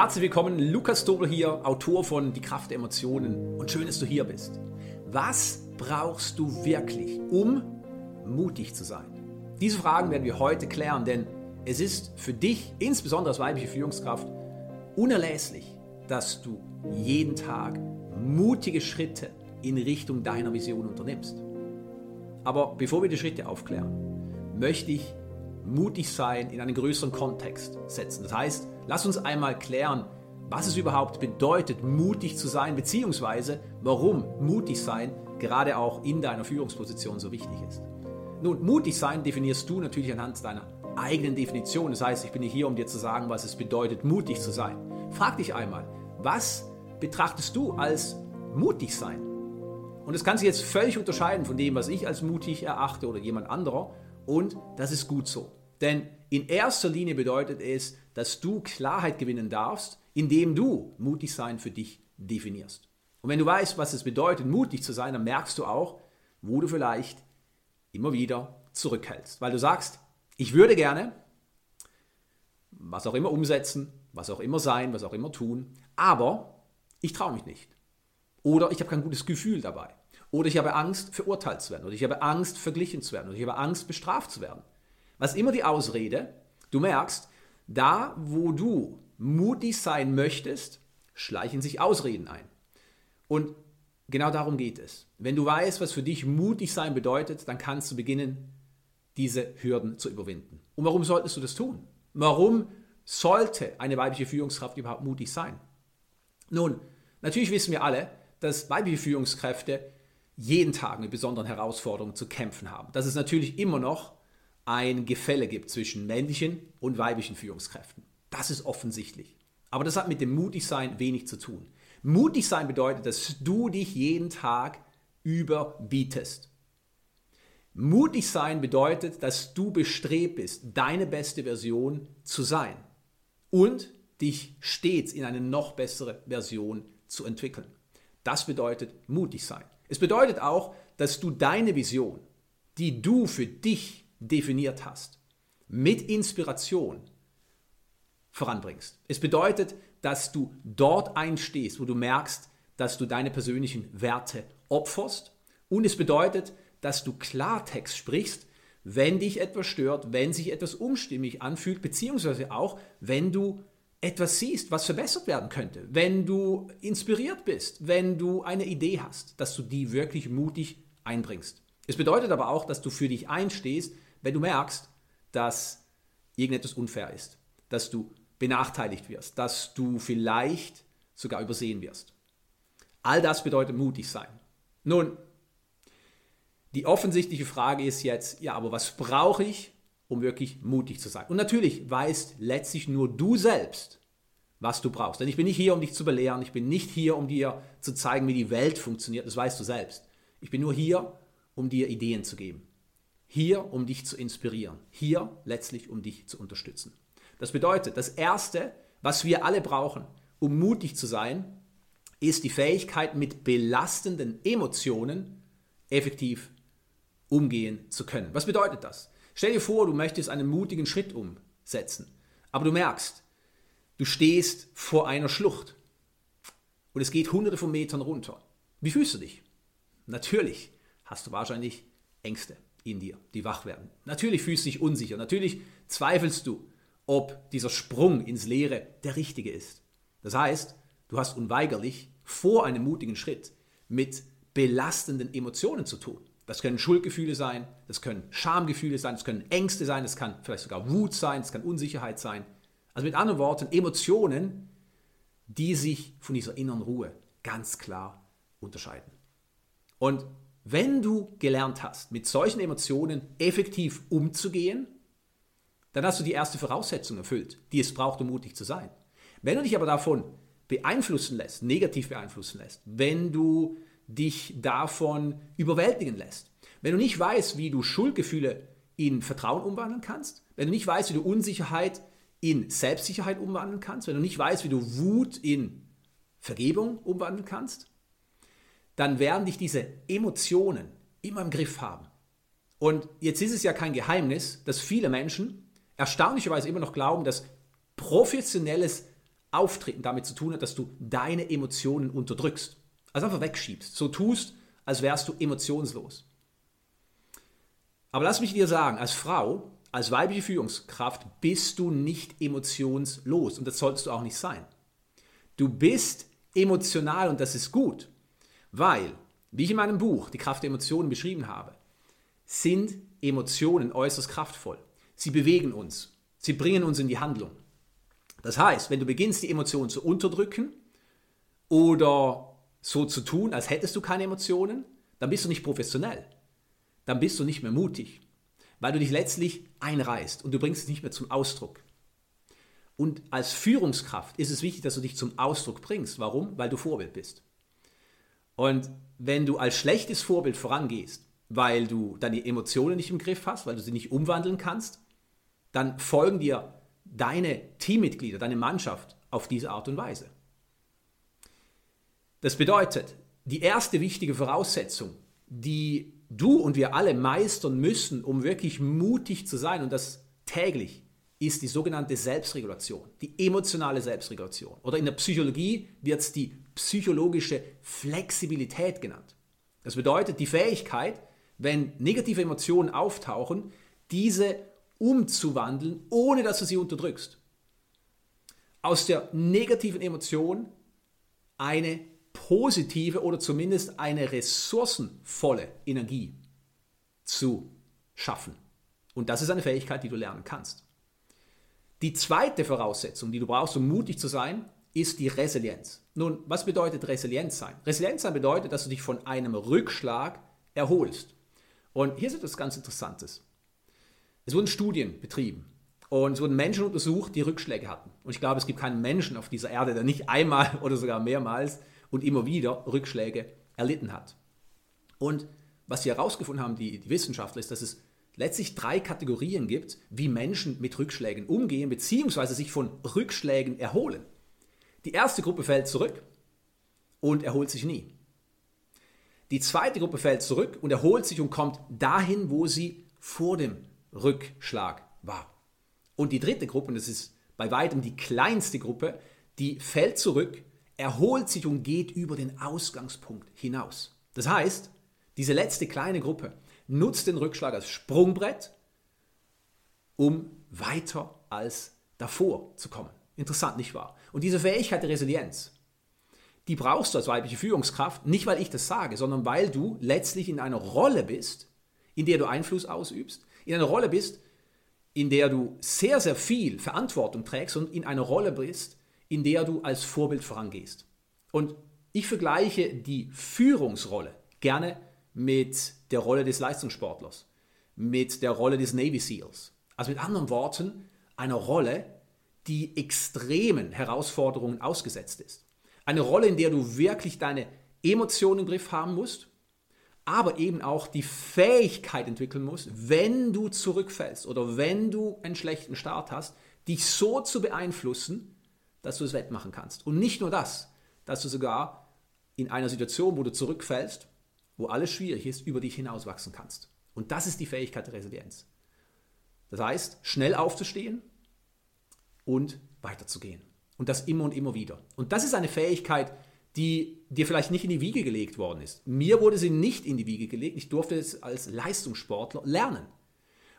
Herzlich willkommen, Lukas Dobel hier, Autor von Die Kraft der Emotionen und schön, dass du hier bist. Was brauchst du wirklich, um mutig zu sein? Diese Fragen werden wir heute klären, denn es ist für dich, insbesondere als weibliche Führungskraft, unerlässlich, dass du jeden Tag mutige Schritte in Richtung deiner Vision unternimmst. Aber bevor wir die Schritte aufklären, möchte ich mutig sein in einen größeren Kontext setzen. Das heißt, lass uns einmal klären, was es überhaupt bedeutet, mutig zu sein, beziehungsweise warum mutig sein gerade auch in deiner Führungsposition so wichtig ist. Nun, mutig sein definierst du natürlich anhand deiner eigenen Definition. Das heißt, ich bin hier, um dir zu sagen, was es bedeutet, mutig zu sein. Frag dich einmal, was betrachtest du als mutig sein? Und das kann sich jetzt völlig unterscheiden von dem, was ich als mutig erachte oder jemand anderer. Und das ist gut so. Denn in erster Linie bedeutet es, dass du Klarheit gewinnen darfst, indem du mutig sein für dich definierst. Und wenn du weißt, was es bedeutet, mutig zu sein, dann merkst du auch, wo du vielleicht immer wieder zurückhältst. Weil du sagst, ich würde gerne was auch immer umsetzen, was auch immer sein, was auch immer tun, aber ich traue mich nicht. Oder ich habe kein gutes Gefühl dabei. Oder ich habe Angst, verurteilt zu werden. Oder ich habe Angst, verglichen zu werden. Oder ich habe Angst, bestraft zu werden. Was immer die Ausrede, du merkst, da wo du mutig sein möchtest, schleichen sich Ausreden ein. Und genau darum geht es. Wenn du weißt, was für dich mutig sein bedeutet, dann kannst du beginnen, diese Hürden zu überwinden. Und warum solltest du das tun? Warum sollte eine weibliche Führungskraft überhaupt mutig sein? Nun, natürlich wissen wir alle, dass weibliche Führungskräfte jeden Tag mit besonderen Herausforderungen zu kämpfen haben. Dass es natürlich immer noch ein Gefälle gibt zwischen männlichen und weiblichen Führungskräften. Das ist offensichtlich. Aber das hat mit dem Mutigsein wenig zu tun. Mutig sein bedeutet, dass du dich jeden Tag überbietest. Mutig sein bedeutet, dass du bestrebt bist, deine beste Version zu sein und dich stets in eine noch bessere Version zu entwickeln. Das bedeutet mutig sein. Es bedeutet auch, dass du deine Vision, die du für dich definiert hast, mit Inspiration voranbringst. Es bedeutet, dass du dort einstehst, wo du merkst, dass du deine persönlichen Werte opferst. Und es bedeutet, dass du Klartext sprichst, wenn dich etwas stört, wenn sich etwas umstimmig anfühlt, beziehungsweise auch, wenn du etwas siehst, was verbessert werden könnte, wenn du inspiriert bist, wenn du eine Idee hast, dass du die wirklich mutig einbringst. Es bedeutet aber auch, dass du für dich einstehst, wenn du merkst, dass irgendetwas unfair ist, dass du benachteiligt wirst, dass du vielleicht sogar übersehen wirst. All das bedeutet mutig sein. Nun, die offensichtliche Frage ist jetzt, ja, aber was brauche ich, um wirklich mutig zu sein? Und natürlich weißt letztlich nur du selbst, was du brauchst. Denn ich bin nicht hier, um dich zu belehren, ich bin nicht hier, um dir zu zeigen, wie die Welt funktioniert, das weißt du selbst. Ich bin nur hier, um dir Ideen zu geben. Hier, um dich zu inspirieren. Hier letztlich, um dich zu unterstützen. Das bedeutet, das Erste, was wir alle brauchen, um mutig zu sein, ist die Fähigkeit, mit belastenden Emotionen effektiv umgehen zu können. Was bedeutet das? Stell dir vor, du möchtest einen mutigen Schritt umsetzen, aber du merkst, du stehst vor einer Schlucht und es geht hunderte von Metern runter. Wie fühlst du dich? Natürlich hast du wahrscheinlich Ängste in dir, die wach werden. Natürlich fühlst du dich unsicher, natürlich zweifelst du, ob dieser Sprung ins Leere der richtige ist. Das heißt, du hast unweigerlich vor einem mutigen Schritt mit belastenden Emotionen zu tun. Das können Schuldgefühle sein, das können Schamgefühle sein, das können Ängste sein, das kann vielleicht sogar Wut sein, das kann Unsicherheit sein. Also mit anderen Worten, Emotionen, die sich von dieser inneren Ruhe ganz klar unterscheiden. Und wenn du gelernt hast, mit solchen Emotionen effektiv umzugehen, dann hast du die erste Voraussetzung erfüllt, die es braucht, um mutig zu sein. Wenn du dich aber davon beeinflussen lässt, negativ beeinflussen lässt, wenn du dich davon überwältigen lässt, wenn du nicht weißt, wie du Schuldgefühle in Vertrauen umwandeln kannst, wenn du nicht weißt, wie du Unsicherheit in Selbstsicherheit umwandeln kannst, wenn du nicht weißt, wie du Wut in Vergebung umwandeln kannst, dann werden dich diese Emotionen immer im Griff haben. Und jetzt ist es ja kein Geheimnis, dass viele Menschen erstaunlicherweise immer noch glauben, dass professionelles Auftreten damit zu tun hat, dass du deine Emotionen unterdrückst. Also einfach wegschiebst. So tust, als wärst du emotionslos. Aber lass mich dir sagen, als Frau, als weibliche Führungskraft bist du nicht emotionslos und das solltest du auch nicht sein. Du bist emotional und das ist gut, weil, wie ich in meinem Buch Die Kraft der Emotionen beschrieben habe, sind Emotionen äußerst kraftvoll. Sie bewegen uns, sie bringen uns in die Handlung. Das heißt, wenn du beginnst, die Emotionen zu unterdrücken oder so zu tun, als hättest du keine Emotionen, dann bist du nicht professionell. Dann bist du nicht mehr mutig, weil du dich letztlich einreißt und du bringst es nicht mehr zum Ausdruck. Und als Führungskraft ist es wichtig, dass du dich zum Ausdruck bringst. Warum? Weil du Vorbild bist. Und wenn du als schlechtes Vorbild vorangehst, weil du deine Emotionen nicht im Griff hast, weil du sie nicht umwandeln kannst, dann folgen dir deine Teammitglieder, deine Mannschaft auf diese Art und Weise. Das bedeutet, die erste wichtige Voraussetzung, die du und wir alle meistern müssen, um wirklich mutig zu sein und das täglich, ist die sogenannte Selbstregulation, die emotionale Selbstregulation. Oder in der Psychologie wird es die psychologische Flexibilität genannt. Das bedeutet die Fähigkeit, wenn negative Emotionen auftauchen, diese umzuwandeln, ohne dass du sie unterdrückst. Aus der negativen Emotion eine positive oder zumindest eine ressourcenvolle Energie zu schaffen. Und das ist eine Fähigkeit, die du lernen kannst. Die zweite Voraussetzung, die du brauchst, um mutig zu sein, ist die Resilienz. Nun, was bedeutet Resilienz sein? Resilienz sein bedeutet, dass du dich von einem Rückschlag erholst. Und hier ist etwas ganz Interessantes. Es wurden Studien betrieben und es wurden Menschen untersucht, die Rückschläge hatten. Und ich glaube, es gibt keinen Menschen auf dieser Erde, der nicht einmal oder sogar mehrmals und immer wieder Rückschläge erlitten hat. Und was sie herausgefunden haben, die, die Wissenschaftler, ist, dass es letztlich drei Kategorien gibt, wie Menschen mit Rückschlägen umgehen bzw. sich von Rückschlägen erholen. Die erste Gruppe fällt zurück und erholt sich nie. Die zweite Gruppe fällt zurück und erholt sich und kommt dahin, wo sie vor dem Rückschlag war. Und die dritte Gruppe, und das ist bei weitem die kleinste Gruppe, die fällt zurück, erholt sich und geht über den Ausgangspunkt hinaus. Das heißt, diese letzte kleine Gruppe nutzt den Rückschlag als Sprungbrett, um weiter als davor zu kommen. Interessant, nicht wahr? Und diese Fähigkeit der Resilienz, die brauchst du als weibliche Führungskraft, nicht weil ich das sage, sondern weil du letztlich in einer Rolle bist, in der du Einfluss ausübst, in einer Rolle bist, in der du sehr, sehr viel Verantwortung trägst und in einer Rolle bist, in der du als Vorbild vorangehst. Und ich vergleiche die Führungsrolle gerne mit der Rolle des Leistungssportlers, mit der Rolle des Navy SEALs. Also mit anderen Worten, einer Rolle, die extremen Herausforderungen ausgesetzt ist. Eine Rolle, in der du wirklich deine Emotionen im Griff haben musst, aber eben auch die Fähigkeit entwickeln musst, wenn du zurückfällst oder wenn du einen schlechten Start hast, dich so zu beeinflussen, dass du es wettmachen kannst. Und nicht nur das, dass du sogar in einer Situation, wo du zurückfällst, wo alles schwierig ist, über dich hinauswachsen kannst. Und das ist die Fähigkeit der Resilienz. Das heißt, schnell aufzustehen und weiterzugehen. Und das immer und immer wieder. Und das ist eine Fähigkeit, die dir vielleicht nicht in die Wiege gelegt worden ist. Mir wurde sie nicht in die Wiege gelegt. Ich durfte es als Leistungssportler lernen.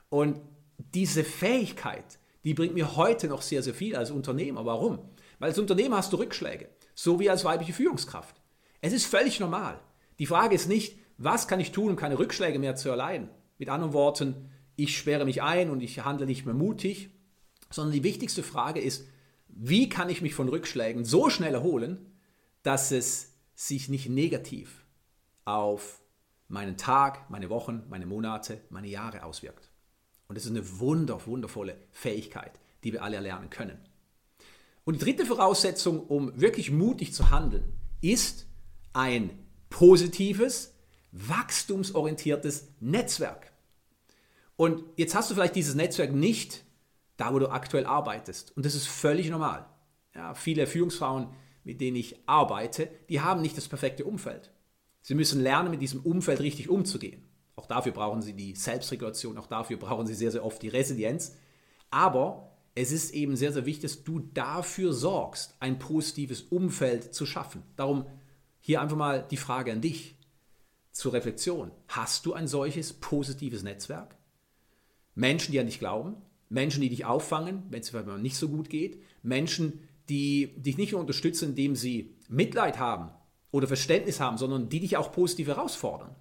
Und diese Fähigkeit, die bringt mir heute noch sehr, sehr viel als Unternehmer. Warum? Weil als Unternehmer hast du Rückschläge, so wie als weibliche Führungskraft. Es ist völlig normal. Die Frage ist nicht, was kann ich tun, um keine Rückschläge mehr zu erleiden? Mit anderen Worten, ich sperre mich ein und ich handle nicht mehr mutig, sondern die wichtigste Frage ist, wie kann ich mich von Rückschlägen so schnell erholen, dass es sich nicht negativ auf meinen Tag, meine Wochen, meine Monate, meine Jahre auswirkt. Und das ist eine wunder, wundervolle Fähigkeit, die wir alle erlernen können. Und die dritte Voraussetzung, um wirklich mutig zu handeln, ist ein positives, wachstumsorientiertes Netzwerk. Und jetzt hast du vielleicht dieses Netzwerk nicht da, wo du aktuell arbeitest. Und das ist völlig normal. Ja, viele Führungsfrauen mit denen ich arbeite, die haben nicht das perfekte Umfeld. Sie müssen lernen, mit diesem Umfeld richtig umzugehen. Auch dafür brauchen sie die Selbstregulation, auch dafür brauchen sie sehr, sehr oft die Resilienz. Aber es ist eben sehr, sehr wichtig, dass du dafür sorgst, ein positives Umfeld zu schaffen. Darum hier einfach mal die Frage an dich zur Reflexion. Hast du ein solches positives Netzwerk? Menschen, die an dich glauben, Menschen, die dich auffangen, wenn es vielleicht mal nicht so gut geht, Menschen, die dich nicht nur unterstützen, indem sie Mitleid haben oder Verständnis haben, sondern die dich auch positiv herausfordern,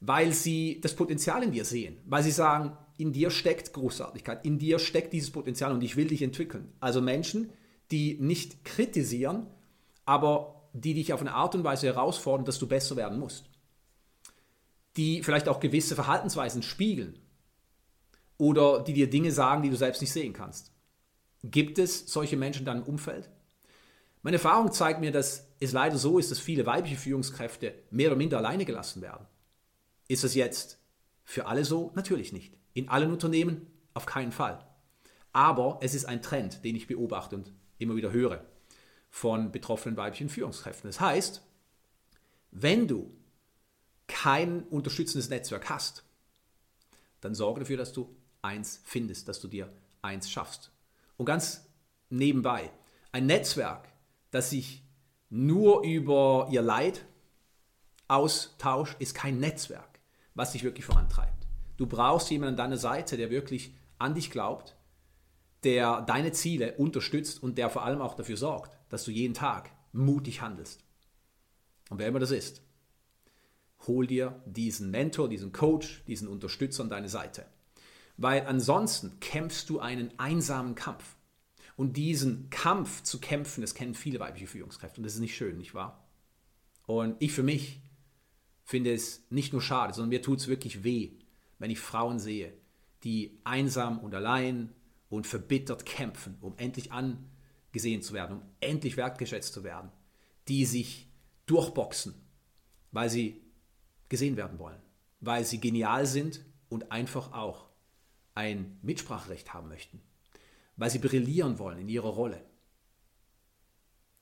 weil sie das Potenzial in dir sehen, weil sie sagen, in dir steckt Großartigkeit, in dir steckt dieses Potenzial und ich will dich entwickeln. Also Menschen, die nicht kritisieren, aber die dich auf eine Art und Weise herausfordern, dass du besser werden musst. Die vielleicht auch gewisse Verhaltensweisen spiegeln oder die dir Dinge sagen, die du selbst nicht sehen kannst. Gibt es solche Menschen in deinem Umfeld? Meine Erfahrung zeigt mir, dass es leider so ist, dass viele weibliche Führungskräfte mehr oder minder alleine gelassen werden. Ist es jetzt für alle so? Natürlich nicht. In allen Unternehmen auf keinen Fall. Aber es ist ein Trend, den ich beobachte und immer wieder höre von betroffenen weiblichen Führungskräften. Das heißt, wenn du kein unterstützendes Netzwerk hast, dann sorge dafür, dass du eins findest, dass du dir eins schaffst. Und ganz nebenbei, ein Netzwerk, das sich nur über ihr Leid austauscht, ist kein Netzwerk, was dich wirklich vorantreibt. Du brauchst jemanden an deiner Seite, der wirklich an dich glaubt, der deine Ziele unterstützt und der vor allem auch dafür sorgt, dass du jeden Tag mutig handelst. Und wer immer das ist, hol dir diesen Mentor, diesen Coach, diesen Unterstützer an deine Seite. Weil ansonsten kämpfst du einen einsamen Kampf. Und diesen Kampf zu kämpfen, das kennen viele weibliche Führungskräfte und das ist nicht schön, nicht wahr? Und ich für mich finde es nicht nur schade, sondern mir tut es wirklich weh, wenn ich Frauen sehe, die einsam und allein und verbittert kämpfen, um endlich angesehen zu werden, um endlich wertgeschätzt zu werden, die sich durchboxen, weil sie gesehen werden wollen, weil sie genial sind und einfach auch ein Mitspracherecht haben möchten weil sie brillieren wollen in ihrer Rolle.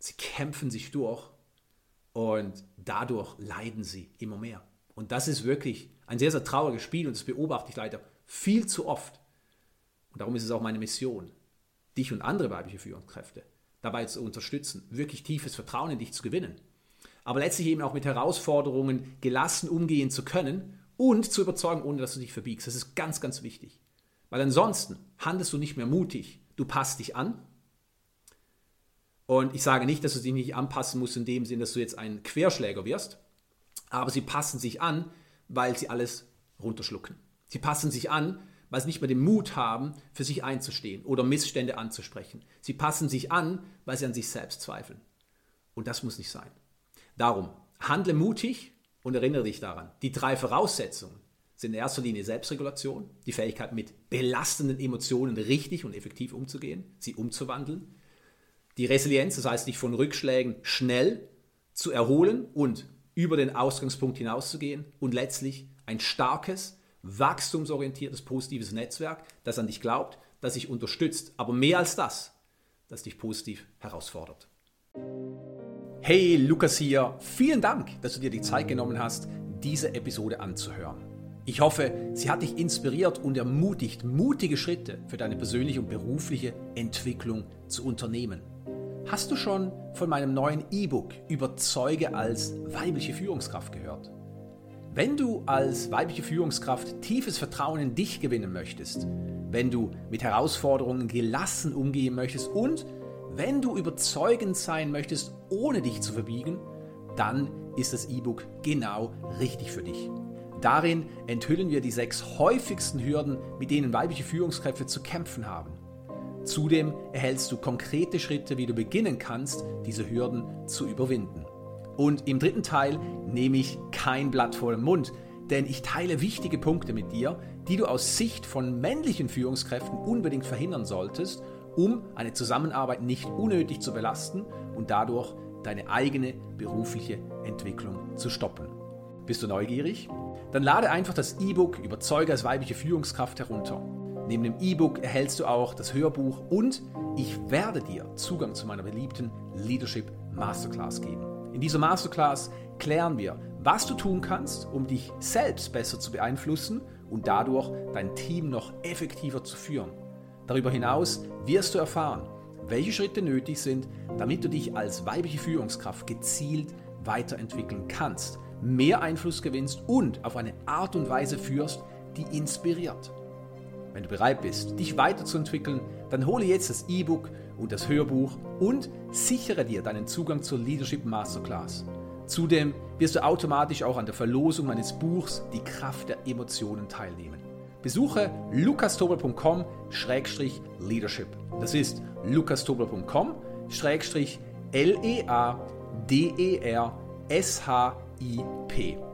Sie kämpfen sich durch und dadurch leiden sie immer mehr. Und das ist wirklich ein sehr, sehr trauriges Spiel und das beobachte ich leider viel zu oft. Und darum ist es auch meine Mission, dich und andere weibliche Führungskräfte dabei zu unterstützen, wirklich tiefes Vertrauen in dich zu gewinnen. Aber letztlich eben auch mit Herausforderungen gelassen umgehen zu können und zu überzeugen, ohne dass du dich verbiegst. Das ist ganz, ganz wichtig. Weil ansonsten handelst du nicht mehr mutig, du passt dich an. Und ich sage nicht, dass du dich nicht anpassen musst in dem Sinn, dass du jetzt ein Querschläger wirst, aber sie passen sich an, weil sie alles runterschlucken. Sie passen sich an, weil sie nicht mehr den Mut haben, für sich einzustehen oder Missstände anzusprechen. Sie passen sich an, weil sie an sich selbst zweifeln. Und das muss nicht sein. Darum, handle mutig und erinnere dich daran, die drei Voraussetzungen, sind in erster Linie Selbstregulation, die Fähigkeit mit belastenden Emotionen richtig und effektiv umzugehen, sie umzuwandeln. Die Resilienz, das heißt, dich von Rückschlägen schnell zu erholen und über den Ausgangspunkt hinauszugehen und letztlich ein starkes, wachstumsorientiertes, positives Netzwerk, das an dich glaubt, das dich unterstützt, aber mehr als das, das dich positiv herausfordert. Hey, Lukas hier. Vielen Dank, dass du dir die Zeit genommen hast, diese Episode anzuhören. Ich hoffe, sie hat dich inspiriert und ermutigt, mutige Schritte für deine persönliche und berufliche Entwicklung zu unternehmen. Hast du schon von meinem neuen E-Book Überzeuge als weibliche Führungskraft gehört? Wenn du als weibliche Führungskraft tiefes Vertrauen in dich gewinnen möchtest, wenn du mit Herausforderungen gelassen umgehen möchtest und wenn du überzeugend sein möchtest, ohne dich zu verbiegen, dann ist das E-Book genau richtig für dich. Darin enthüllen wir die sechs häufigsten Hürden, mit denen weibliche Führungskräfte zu kämpfen haben. Zudem erhältst du konkrete Schritte, wie du beginnen kannst, diese Hürden zu überwinden. Und im dritten Teil nehme ich kein Blatt vor den Mund, denn ich teile wichtige Punkte mit dir, die du aus Sicht von männlichen Führungskräften unbedingt verhindern solltest, um eine Zusammenarbeit nicht unnötig zu belasten und dadurch deine eigene berufliche Entwicklung zu stoppen. Bist du neugierig? Dann lade einfach das E-Book Überzeuge als weibliche Führungskraft herunter. Neben dem E-Book erhältst du auch das Hörbuch und ich werde dir Zugang zu meiner beliebten Leadership Masterclass geben. In dieser Masterclass klären wir, was du tun kannst, um dich selbst besser zu beeinflussen und dadurch dein Team noch effektiver zu führen. Darüber hinaus wirst du erfahren, welche Schritte nötig sind, damit du dich als weibliche Führungskraft gezielt weiterentwickeln kannst, mehr Einfluss gewinnst und auf eine Art und Weise führst, die inspiriert. Wenn du bereit bist, dich weiterzuentwickeln, dann hole jetzt das E-Book und das Hörbuch und sichere dir deinen Zugang zur Leadership Masterclass. Zudem wirst du automatisch auch an der Verlosung meines Buchs Die Kraft der Emotionen teilnehmen. Besuche lukastobel.com-leadership. Das ist lukastobel.com-leadership. IP.